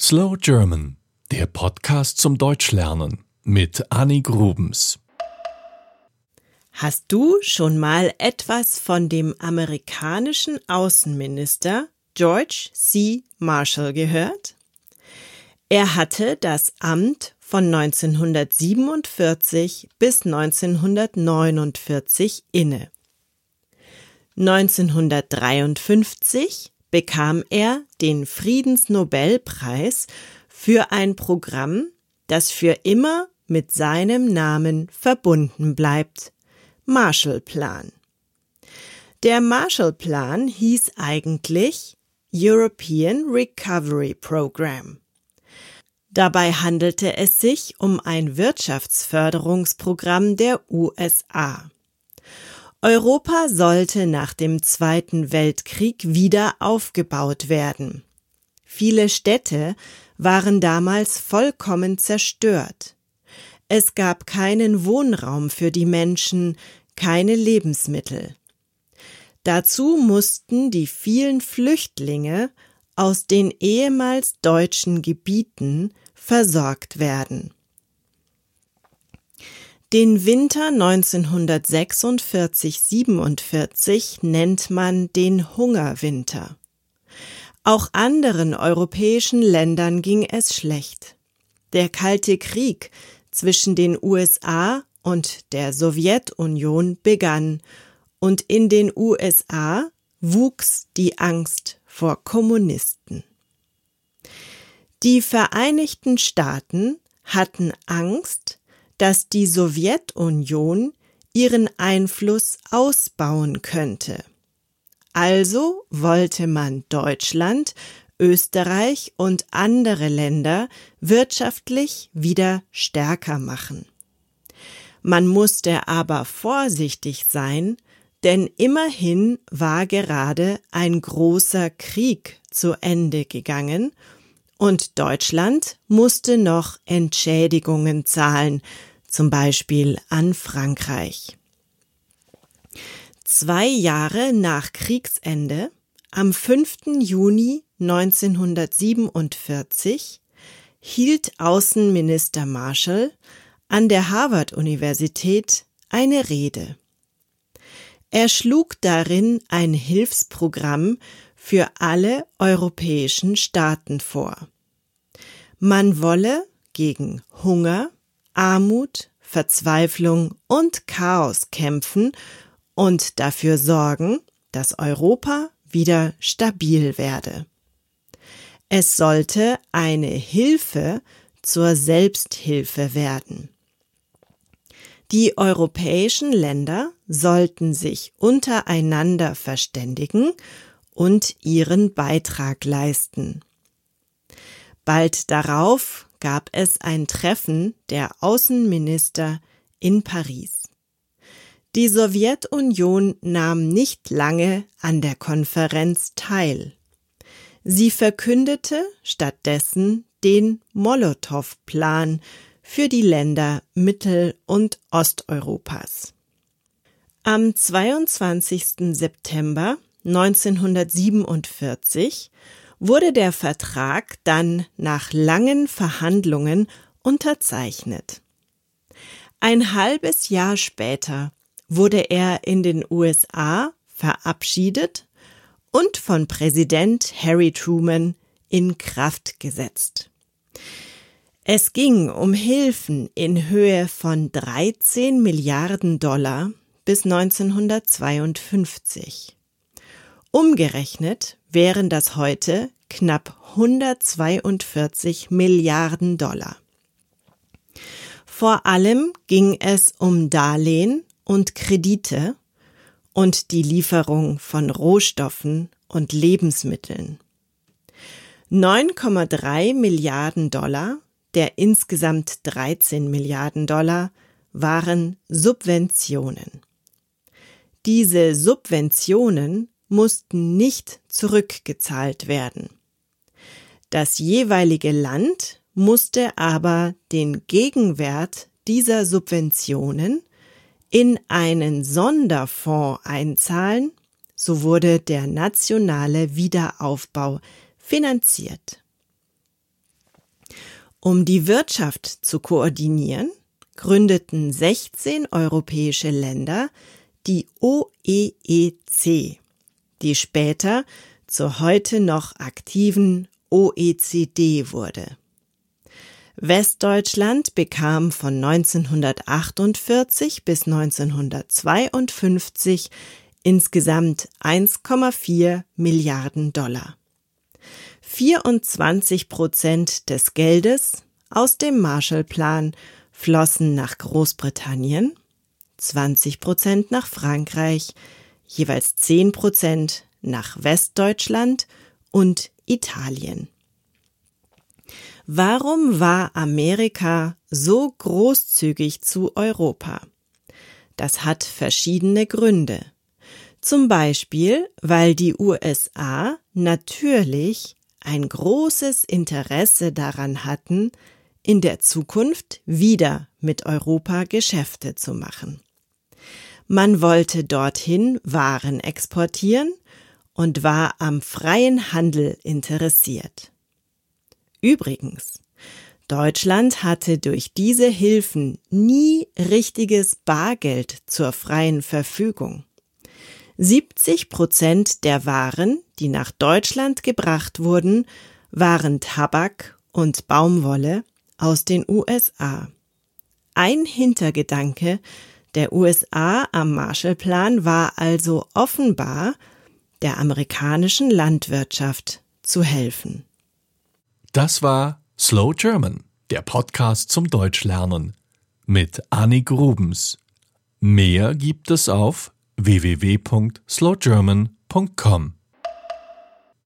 Slow German, der Podcast zum Deutschlernen mit Annie Grubens. Hast du schon mal etwas von dem amerikanischen Außenminister George C. Marshall gehört? Er hatte das Amt von 1947 bis 1949 inne. 1953 bekam er den Friedensnobelpreis für ein Programm, das für immer mit seinem Namen verbunden bleibt. Marshallplan. Der Marshallplan hieß eigentlich European Recovery Program. Dabei handelte es sich um ein Wirtschaftsförderungsprogramm der USA. Europa sollte nach dem Zweiten Weltkrieg wieder aufgebaut werden. Viele Städte waren damals vollkommen zerstört. Es gab keinen Wohnraum für die Menschen, keine Lebensmittel. Dazu mussten die vielen Flüchtlinge aus den ehemals deutschen Gebieten versorgt werden. Den Winter 1946-47 nennt man den Hungerwinter. Auch anderen europäischen Ländern ging es schlecht. Der Kalte Krieg zwischen den USA und der Sowjetunion begann und in den USA wuchs die Angst vor Kommunisten. Die Vereinigten Staaten hatten Angst, dass die Sowjetunion ihren Einfluss ausbauen könnte. Also wollte man Deutschland, Österreich und andere Länder wirtschaftlich wieder stärker machen. Man musste aber vorsichtig sein, denn immerhin war gerade ein großer Krieg zu Ende gegangen und Deutschland musste noch Entschädigungen zahlen, zum Beispiel an Frankreich. Zwei Jahre nach Kriegsende, am 5. Juni 1947, hielt Außenminister Marshall an der Harvard-Universität eine Rede. Er schlug darin ein Hilfsprogramm für alle europäischen Staaten vor. Man wolle gegen Hunger, Armut, Verzweiflung und Chaos kämpfen und dafür sorgen, dass Europa wieder stabil werde. Es sollte eine Hilfe zur Selbsthilfe werden. Die europäischen Länder sollten sich untereinander verständigen und ihren Beitrag leisten. Bald darauf gab es ein Treffen der Außenminister in Paris. Die Sowjetunion nahm nicht lange an der Konferenz teil. Sie verkündete stattdessen den Molotow-Plan für die Länder Mittel- und Osteuropas. Am 22. September 1947 wurde der Vertrag dann nach langen Verhandlungen unterzeichnet. Ein halbes Jahr später wurde er in den USA verabschiedet und von Präsident Harry Truman in Kraft gesetzt. Es ging um Hilfen in Höhe von 13 Milliarden Dollar bis 1952. Umgerechnet wären das heute knapp 142 Milliarden Dollar. Vor allem ging es um Darlehen und Kredite und die Lieferung von Rohstoffen und Lebensmitteln. 9,3 Milliarden Dollar der insgesamt 13 Milliarden Dollar waren Subventionen. Diese Subventionen mussten nicht zurückgezahlt werden. Das jeweilige Land musste aber den Gegenwert dieser Subventionen in einen Sonderfonds einzahlen, so wurde der nationale Wiederaufbau finanziert. Um die Wirtschaft zu koordinieren, gründeten 16 europäische Länder die OEEC, die später zur heute noch aktiven OECD wurde. Westdeutschland bekam von 1948 bis 1952 insgesamt 1,4 Milliarden Dollar. 24 Prozent des Geldes aus dem Marshallplan flossen nach Großbritannien, 20 Prozent nach Frankreich, jeweils 10 Prozent nach Westdeutschland und Italien. Warum war Amerika so großzügig zu Europa? Das hat verschiedene Gründe. Zum Beispiel, weil die USA natürlich ein großes Interesse daran hatten, in der Zukunft wieder mit Europa Geschäfte zu machen. Man wollte dorthin Waren exportieren und war am freien Handel interessiert. Übrigens, Deutschland hatte durch diese Hilfen nie richtiges Bargeld zur freien Verfügung. 70 Prozent der Waren, die nach Deutschland gebracht wurden, waren Tabak und Baumwolle aus den USA. Ein Hintergedanke der USA am Marshallplan war also offenbar, der amerikanischen Landwirtschaft zu helfen. Das war Slow German, der Podcast zum Deutschlernen mit Annik Grubens. Mehr gibt es auf www.slowgerman.com.